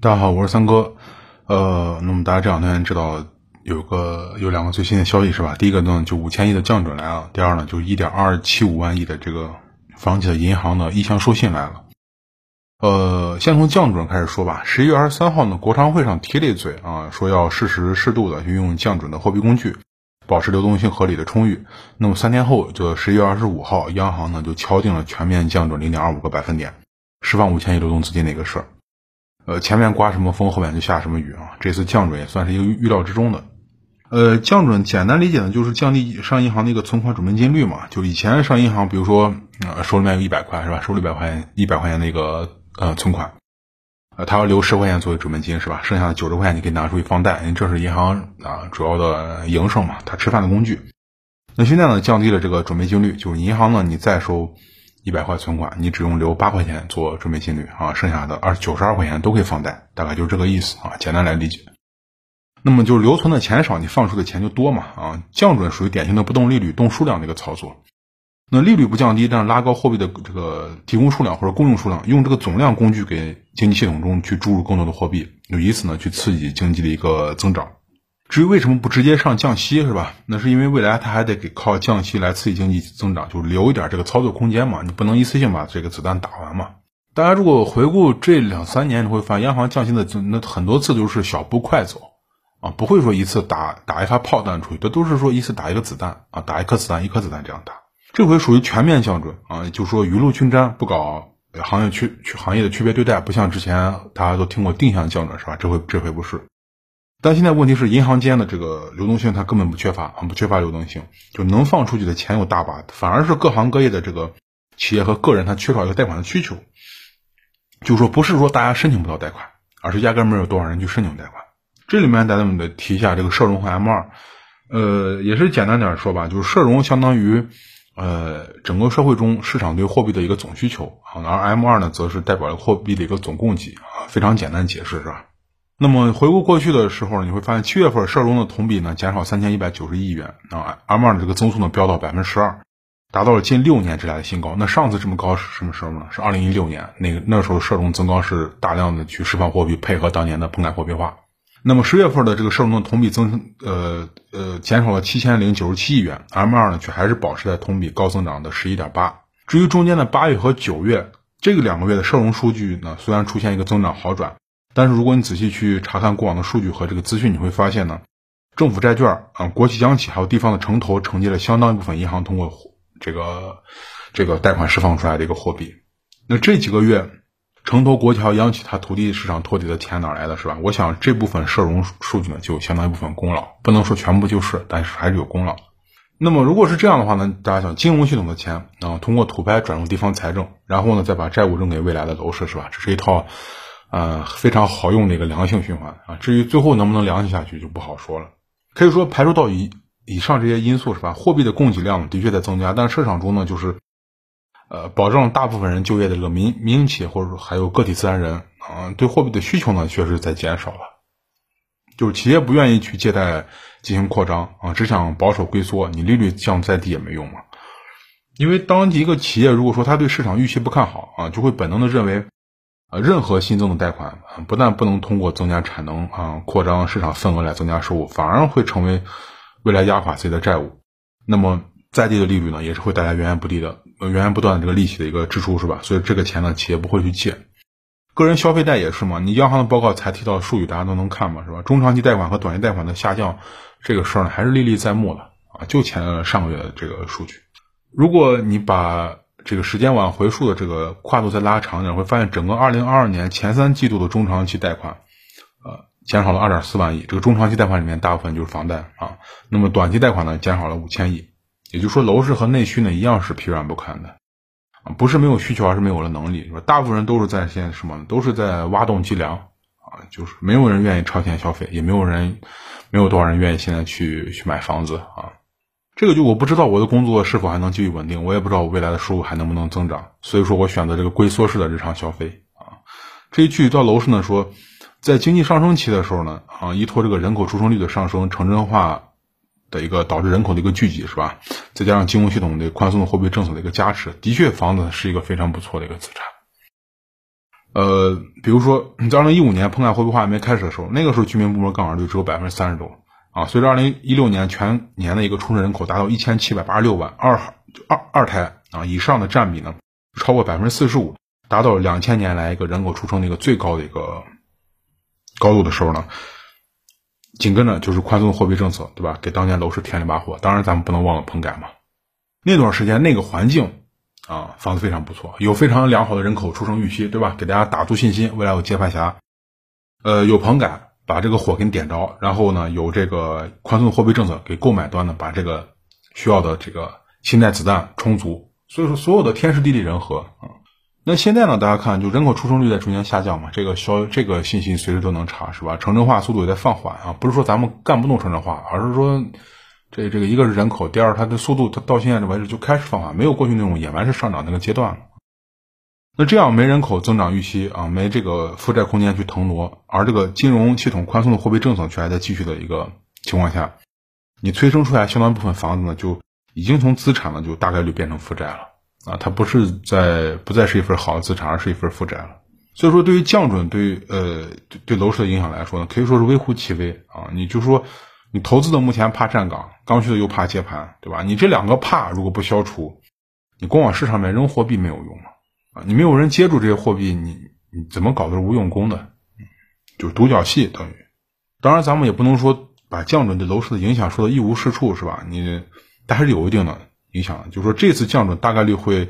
大家好，我是三哥。呃，那么大家这两天知道有个有两个最新的消息是吧？第一个呢，就五千亿的降准来了；第二呢，就是一点二七五万亿的这个房企的银行的意向授信来了。呃，先从降准开始说吧。十一月二十三号呢，国常会上提了一嘴啊，说要适时适度的运用降准的货币工具，保持流动性合理的充裕。那么三天后，就十一月二十五号，央行呢就敲定了全面降准零点二五个百分点，释放五千亿流动资金的一个事儿。呃，前面刮什么风，后面就下什么雨啊！这次降准也算是一个预料之中的。呃，降准简单理解呢，就是降低上银行的一个存款准备金率嘛。就以前上银行，比如说呃手里面有一百块是吧？手里一百块钱，一百块钱的一个呃存款，呃，他要留十块钱作为准备金是吧？剩下的九十块钱你可以拿出去放贷，因为这是银行啊主要的营生嘛，他吃饭的工具。那现在呢，降低了这个准备金率，就是银行呢，你再收。一百块存款，你只用留八块钱做准备金率啊，剩下的二九十二块钱都可以放贷，大概就是这个意思啊。简单来理解，那么就是留存的钱少，你放出的钱就多嘛啊。降准属于典型的不动利率动数量的一个操作，那利率不降低，但是拉高货币的这个提供数量或者供应数量，用这个总量工具给经济系统中去注入更多的货币，就以此呢去刺激经济的一个增长。至于为什么不直接上降息是吧？那是因为未来它还得给靠降息来刺激经济增长，就留一点这个操作空间嘛。你不能一次性把这个子弹打完嘛。大家如果回顾这两三年，你会发现央行降息的那很多次都是小步快走啊，不会说一次打打一发炮弹出去，这都是说一次打一个子弹啊，打一颗子弹一颗子弹这样打。这回属于全面降准啊，就说雨露均沾，不搞行业区区行业的区别对待，不像之前大家都听过定向降准是吧？这回这回不是。但现在问题是，银行间的这个流动性它根本不缺乏啊，不缺乏流动性，就能放出去的钱有大把，反而是各行各业的这个企业和个人，他缺少一个贷款的需求。就说，不是说大家申请不到贷款，而是压根没有多少人去申请贷款。这里面咱们得提一下这个社融和 M 二，呃，也是简单点说吧，就是社融相当于呃整个社会中市场对货币的一个总需求啊，而 M 二呢，则是代表了货币的一个总供给啊，非常简单解释是吧？那么回顾过去的时候，你会发现七月份社融的同比呢减少三千一百九十亿元啊，M 二的这个增速呢飙到百分之十二，达到了近六年之来的新高。那上次这么高是什么时候呢？是二零一六年，那个那时候社融增高是大量的去释放货币，配合当年的棚改货币化。那么十月份的这个社融的同比增呃呃减少了七千零九十七亿元，M 二呢却还是保持在同比高增长的十一点八。至于中间的八月和九月这个两个月的社融数据呢，虽然出现一个增长好转。但是如果你仔细去查看过往的数据和这个资讯，你会发现呢，政府债券啊、国企、央企还有地方的城投承接了相当一部分银行通过这个这个贷款释放出来的一个货币。那这几个月，城投、国企、央企它土地市场托底的钱哪来的？是吧？我想这部分社融数据呢，就有相当一部分功劳，不能说全部就是，但是还是有功劳。那么如果是这样的话呢，大家想，金融系统的钱啊，通过土拍转入地方财政，然后呢再把债务扔给未来的楼市，是吧？这是一套。呃，非常好用的一个良性循环啊。至于最后能不能良性下去，就不好说了。可以说排除到以以上这些因素是吧？货币的供给量的确在增加，但市场中呢，就是呃，保证大部分人就业的这个民民营企业或者说还有个体自然人啊，对货币的需求呢，确实在减少了。就是企业不愿意去借贷进行扩张啊，只想保守龟缩，你利率降再低也没用嘛。因为当一个企业如果说他对市场预期不看好啊，就会本能的认为。啊，任何新增的贷款不但不能通过增加产能啊、扩张市场份额来增加收入，反而会成为未来压垮自己的债务。那么再低的利率呢，也是会带来源源不低的、源源不断的这个利息的一个支出，是吧？所以这个钱呢，企业不会去借。个人消费贷也是嘛，你央行的报告才提到数据，大家都能看嘛，是吧？中长期贷款和短期贷款的下降，这个事儿呢，还是历历在目的啊。就前上个月的这个数据，如果你把。这个时间往回溯的这个跨度再拉长点，会发现整个二零二二年前三季度的中长期贷款，呃，减少了二点四万亿。这个中长期贷款里面大部分就是房贷啊。那么短期贷款呢，减少了五千亿。也就是说，楼市和内需呢一样是疲软不堪的啊，不是没有需求，而是没有了能力。说大部分人都是在现在什么？都是在挖洞积粮啊，就是没有人愿意超前消费，也没有人，没有多少人愿意现在去去买房子啊。这个就我不知道我的工作是否还能继续稳定，我也不知道我未来的收入还能不能增长，所以说我选择这个龟缩式的日常消费啊。至于具体到楼市呢，说在经济上升期的时候呢，啊，依托这个人口出生率的上升、城镇化的一个导致人口的一个聚集，是吧？再加上金融系统的宽松的货币政策的一个加持，的确房子是一个非常不错的一个资产。呃，比如说在二零一五年棚改货币化还没开始的时候，那个时候居民部门杠杆率只有百分之三十多啊。随着二零一六年全年的一个出生人口达到一千七百八十六万，二二二胎啊以上的占比呢超过百分之四十五，达到两千年来一个人口出生的一个最高的一个高度的时候呢，紧跟着就是宽松的货币政策，对吧？给当年楼市添了一把火。当然，咱们不能忘了棚改嘛。那段时间那个环境。啊，房子非常不错，有非常良好的人口出生预期，对吧？给大家打足信心，未来有接盘侠。呃，有棚改把这个火给你点着，然后呢，有这个宽松的货币政策给购买端呢把这个需要的这个信贷子弹充足，所以说所有的天时地利人和啊。那现在呢，大家看，就人口出生率在逐年下降嘛，这个消这个信息随时都能查，是吧？城镇化速度也在放缓啊，不是说咱们干不动城镇化，而是说。这这个一个是人口，第二它的速度，它到现在为止就开始放缓，没有过去那种野蛮式上涨那个阶段了。那这样没人口增长预期啊，没这个负债空间去腾挪，而这个金融系统宽松的货币政策却还在继续的一个情况下，你催生出来相当部分房子呢，就已经从资产呢就大概率变成负债了啊，它不是在不再是一份好的资产，而是一份负债了。所以说，对于降准对呃对楼市的影响来说呢，可以说是微乎其微啊。你就说。你投资的目前怕站岗，刚需的又怕接盘，对吧？你这两个怕如果不消除，你光往市场面扔货币没有用？你没有人接住这些货币，你你怎么搞都是无用功的，就是独角戏等于。当然，咱们也不能说把降准对楼市的影响说的一无是处，是吧？你但还是有一定的影响，就是说这次降准大概率会，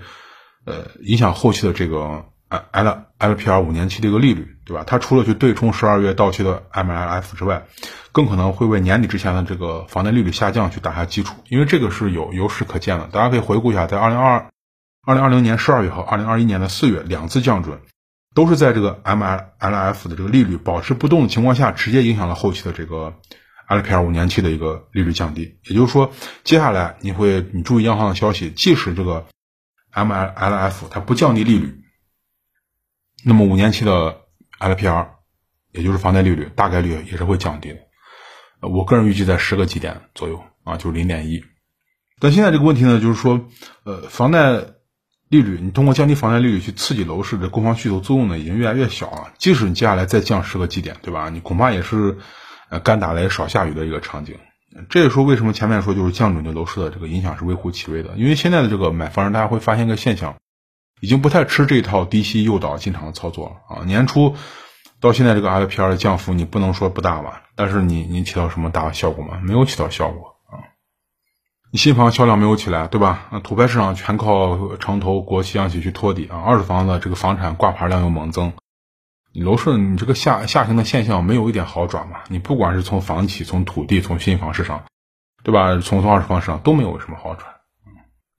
呃，影响后期的这个。L LPR 五年期的一个利率，对吧？它除了去对冲十二月到期的 MLF 之外，更可能会为年底之前的这个房贷利率下降去打下基础，因为这个是有有史可见的。大家可以回顾一下，在二零二二二零二零年十二月和二零二一年的四月两次降准，都是在这个 MLF 的这个利率保持不动的情况下，直接影响了后期的这个 LPR 五年期的一个利率降低。也就是说，接下来你会你注意央行的消息，即使这个 MLF 它不降低利率。那么五年期的 LPR，也就是房贷利率，大概率也是会降低的。我个人预计在十个基点左右啊，就是零点一。但现在这个问题呢，就是说，呃，房贷利率，你通过降低房贷利率去刺激楼市的购房需求作用呢，已经越来越小了。即使你接下来再降十个基点，对吧？你恐怕也是，呃，干打雷少下雨的一个场景。这也说为什么前面说就是降准对楼市的这个影响是微乎其微的，因为现在的这个买房人，大家会发现一个现象。已经不太吃这套低息诱导进场的操作了啊！年初到现在这个 LPR 的降幅，你不能说不大吧？但是你你起到什么大效果吗？没有起到效果！你新房销量没有起来，对吧？啊，土拍市场全靠城投、国企、央企去托底啊！二手房的这个房产挂牌量又猛增，你楼市你这个下下行的现象没有一点好转嘛？你不管是从房企、从土地、从新房市场，对吧？从从二手房市场都没有什么好转。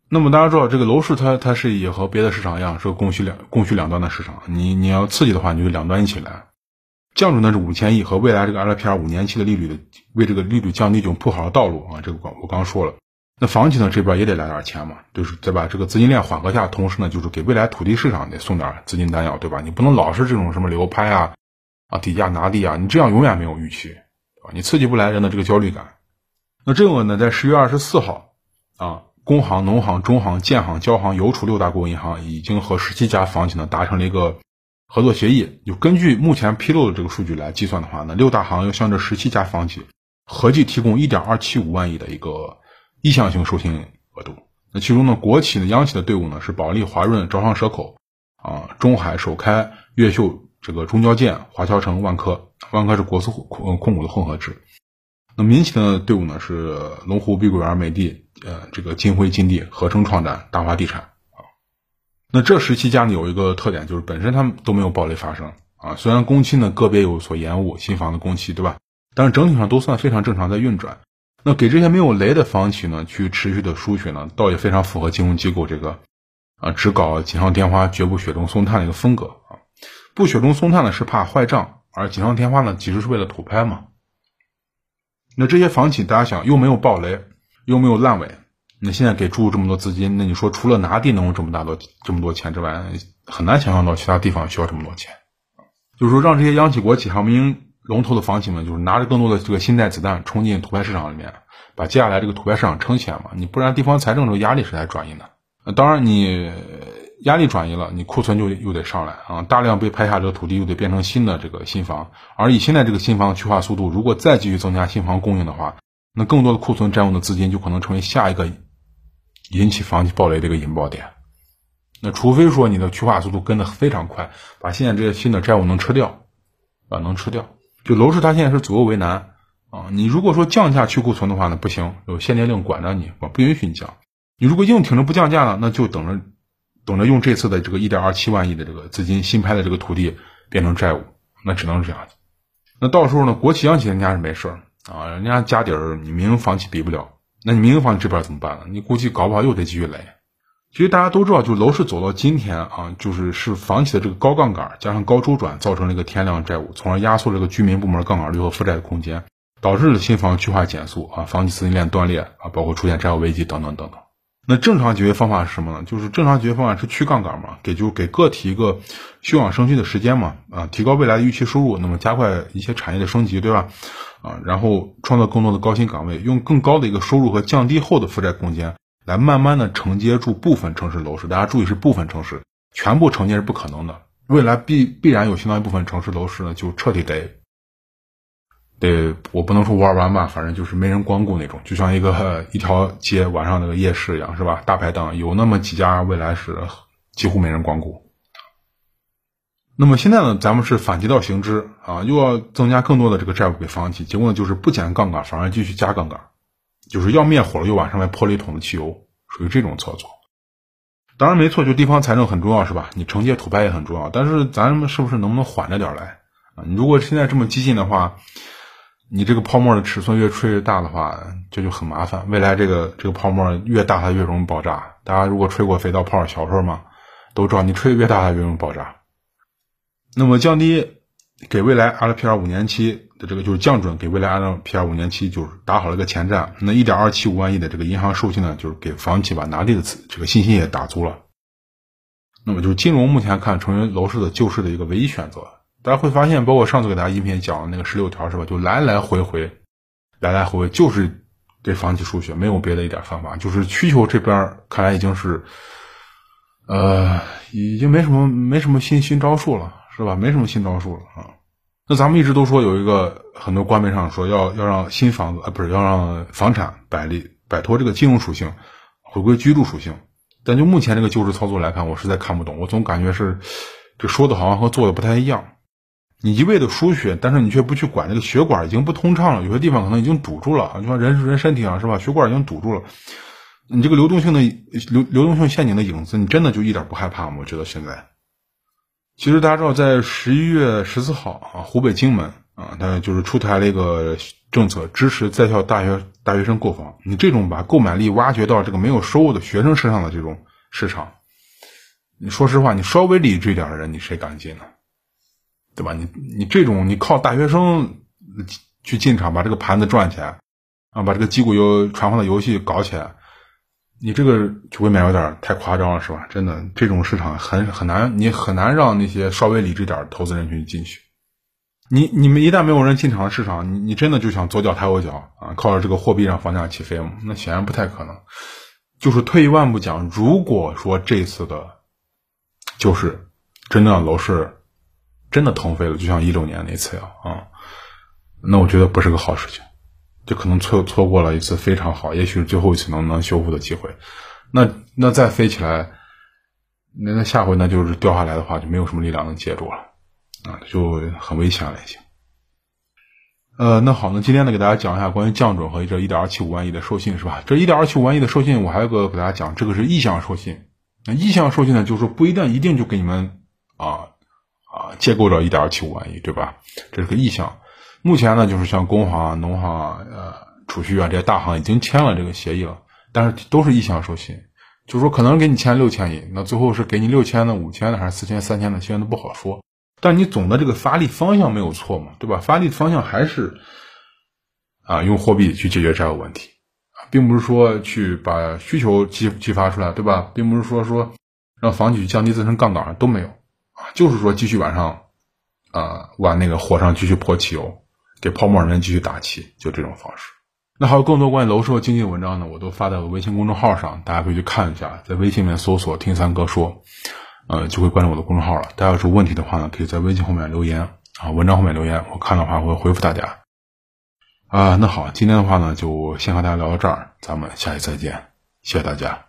那么大家知道，这个楼市它它是也和别的市场一样，是个供需两供需两端的市场。你你要刺激的话，你就两端一起来。降准的是五千亿和未来这个 LPR 五年期的利率的，为这个利率降低就铺好了道路啊。这个我刚刚说了，那房企呢这边也得来点钱嘛，就是再把这个资金链缓和下，同时呢就是给未来土地市场得送点资金弹药，对吧？你不能老是这种什么流拍啊啊底价拿地啊，你这样永远没有预期，对吧？你刺激不来人的这个焦虑感。那这个呢，在十月二十四号啊。工行、农行、中行、建行、交行、邮储六大国有银行已经和十七家房企呢达成了一个合作协议。就根据目前披露的这个数据来计算的话，呢，六大行要向这十七家房企合计提供一点二七五万亿的一个意向性授信额度。那其中呢，国企的央企的队伍呢是保利、华润、招商蛇口啊、中海、首开、越秀、这个中交建、华侨城、万科，万科是国资控控股的混合制。那民企的队伍呢是龙湖、碧桂园、美的。呃，这个金辉、金地、合成创展、大华地产啊，那这十七家呢有一个特点，就是本身他们都没有暴雷发生啊。虽然工期呢个别有所延误，新房的工期对吧？但是整体上都算非常正常在运转。那给这些没有雷的房企呢，去持续的输血呢，倒也非常符合金融机构这个啊只搞锦上添花，绝不雪中送炭的一个风格啊。不雪中送炭呢是怕坏账，而锦上添花呢其实是为了土拍嘛。那这些房企大家想又没有暴雷。又没有烂尾，那现在给注入这么多资金，那你说除了拿地能有这么大多这么多钱之外，很难想象到其他地方需要这么多钱。就是说，让这些央企、国企还有民营龙头的房企们，就是拿着更多的这个新贷子弹冲进土拍市场里面，把接下来这个土拍市场撑起来嘛。你不然地方财政这个压力是来转移的。当然，你压力转移了，你库存就又得上来啊，大量被拍下这个土地又得变成新的这个新房，而以现在这个新房去化速度，如果再继续增加新房供应的话，那更多的库存占用的资金就可能成为下一个引起房企暴雷的一个引爆点。那除非说你的去化速度跟得非常快，把现在这些新的债务能吃掉，啊，能吃掉。就楼市它现在是左右为难啊。你如果说降价去库存的话呢，不行，有限电令管着你，我不允许你降。你如果硬挺着不降价呢，那就等着等着用这次的这个一点二七万亿的这个资金新拍的这个土地变成债务，那只能是这样。那到时候呢，国企央企人家是没事儿啊，人家家底儿你民营房企比不了，那你民营房企这边怎么办呢？你估计搞不好又得继续来。其实大家都知道，就是楼市走到今天啊，就是是房企的这个高杠杆加上高周转，造成了一个天量债务，从而压缩这个居民部门杠杆率和负债的空间，导致了新房去化减速啊，房企资金链断裂啊，包括出现债务危机等等等等。那正常解决方法是什么呢？就是正常解决方法是去杠杆嘛，给就是给个体一个休养生息的时间嘛，啊，提高未来的预期收入，那么加快一些产业的升级，对吧？啊，然后创造更多的高薪岗位，用更高的一个收入和降低后的负债空间。来慢慢的承接住部分城市楼市，大家注意是部分城市，全部承接是不可能的。未来必必然有相当一部分城市楼市呢，就彻底得得，我不能说玩完吧，反正就是没人光顾那种，就像一个一条街晚上那个夜市一样，是吧？大排档有那么几家，未来是几乎没人光顾。那么现在呢，咱们是反其道行之啊，又要增加更多的这个债务给房企，结果呢就是不减杠杆，反而继续加杠杆。就是要灭火了，又往上面泼了一桶的汽油，属于这种操作。当然没错，就地方财政很重要，是吧？你承接土拍也很重要，但是咱们是不是能不能缓着点来啊？你如果现在这么激进的话，你这个泡沫的尺寸越吹越大的话，这就很麻烦。未来这个这个泡沫越大，它越容易爆炸。大家如果吹过肥皂泡，小时候嘛都知道，你吹越大，它越容易爆炸。那么降低给未来 LPR 五年期。的这个就是降准，给未来 LPR 五年期就是打好了一个前站。那一点二七五万亿的这个银行授信呢，就是给房企把拿地的这个信心也打足了。那么就是金融目前看成为楼市的救市的一个唯一选择。大家会发现，包括上次给大家音频讲的那个十六条是吧？就来来回回，来来回回就是给房企输血，没有别的一点方法。就是需求这边看来已经是，呃，已经没什么没什么新新招数了，是吧？没什么新招数了啊。那咱们一直都说有一个很多官媒上说要要让新房子啊不是要让房产摆离摆脱这个金融属性，回归居住属性。但就目前这个救市操作来看，我实在看不懂。我总感觉是这说的好像和做的不太一样。你一味的输血，但是你却不去管这个血管已经不通畅了，有些地方可能已经堵住了。就像人人身体上是吧，血管已经堵住了。你这个流动性的流流动性陷阱的影子，你真的就一点不害怕吗？我觉得现在。其实大家知道，在十一月十四号啊，湖北荆门啊，它就是出台了一个政策，支持在校大学大学生购房。你这种把购买力挖掘到这个没有收入的学生身上的这种市场，你说实话，你稍微理智一点的人，你谁敢进呢？对吧？你你这种你靠大学生去进场，把这个盘子赚起来啊，把这个击鼓游传话的游戏搞起来。你这个就未免有点太夸张了，是吧？真的，这种市场很很难，你很难让那些稍微理智点投资人群进去。你你们一旦没有人进场的市场，你你真的就想左脚抬右脚啊？靠着这个货币让房价起飞吗？那显然不太可能。就是退一万步讲，如果说这次的，就是真的楼市真的腾飞了，就像一六年那次样啊，那我觉得不是个好事情。就可能错错过了一次非常好，也许是最后一次能能修复的机会。那那再飞起来，那那下回那就是掉下来的话，就没有什么力量能接住了啊，就很危险了已经。呃，那好，那今天呢，给大家讲一下关于降准和这一点二七五万亿的授信是吧？这一点二七五万亿的授信，我还有个给大家讲，这个是意向授信。那意向授信呢，就是说不一定一定就给你们啊啊借够了一点二七五万亿，对吧？这是个意向。目前呢，就是像工行、农行、呃储蓄啊这些大行已经签了这个协议了，但是都是意向授信，就是说可能给你签六千亿，那最后是给你六千的、五千的还是四千、三千的，现在都不好说。但你总的这个发力方向没有错嘛，对吧？发力方向还是啊用货币去解决债务问题，并不是说去把需求激激发出来，对吧？并不是说说让房企降低自身杠杆都没有啊，就是说继续往上啊往那个火上继续泼汽油。给泡沫人继续打气，就这种方式。那还有更多关于楼市和经济文章呢，我都发在我微信公众号上，大家可以去看一下，在微信里面搜索“听三哥说”，呃，就会关注我的公众号了。大家有什么问题的话呢，可以在微信后面留言啊，文章后面留言，我看的话会回复大家。啊，那好，今天的话呢，就先和大家聊到这儿，咱们下期再见，谢谢大家。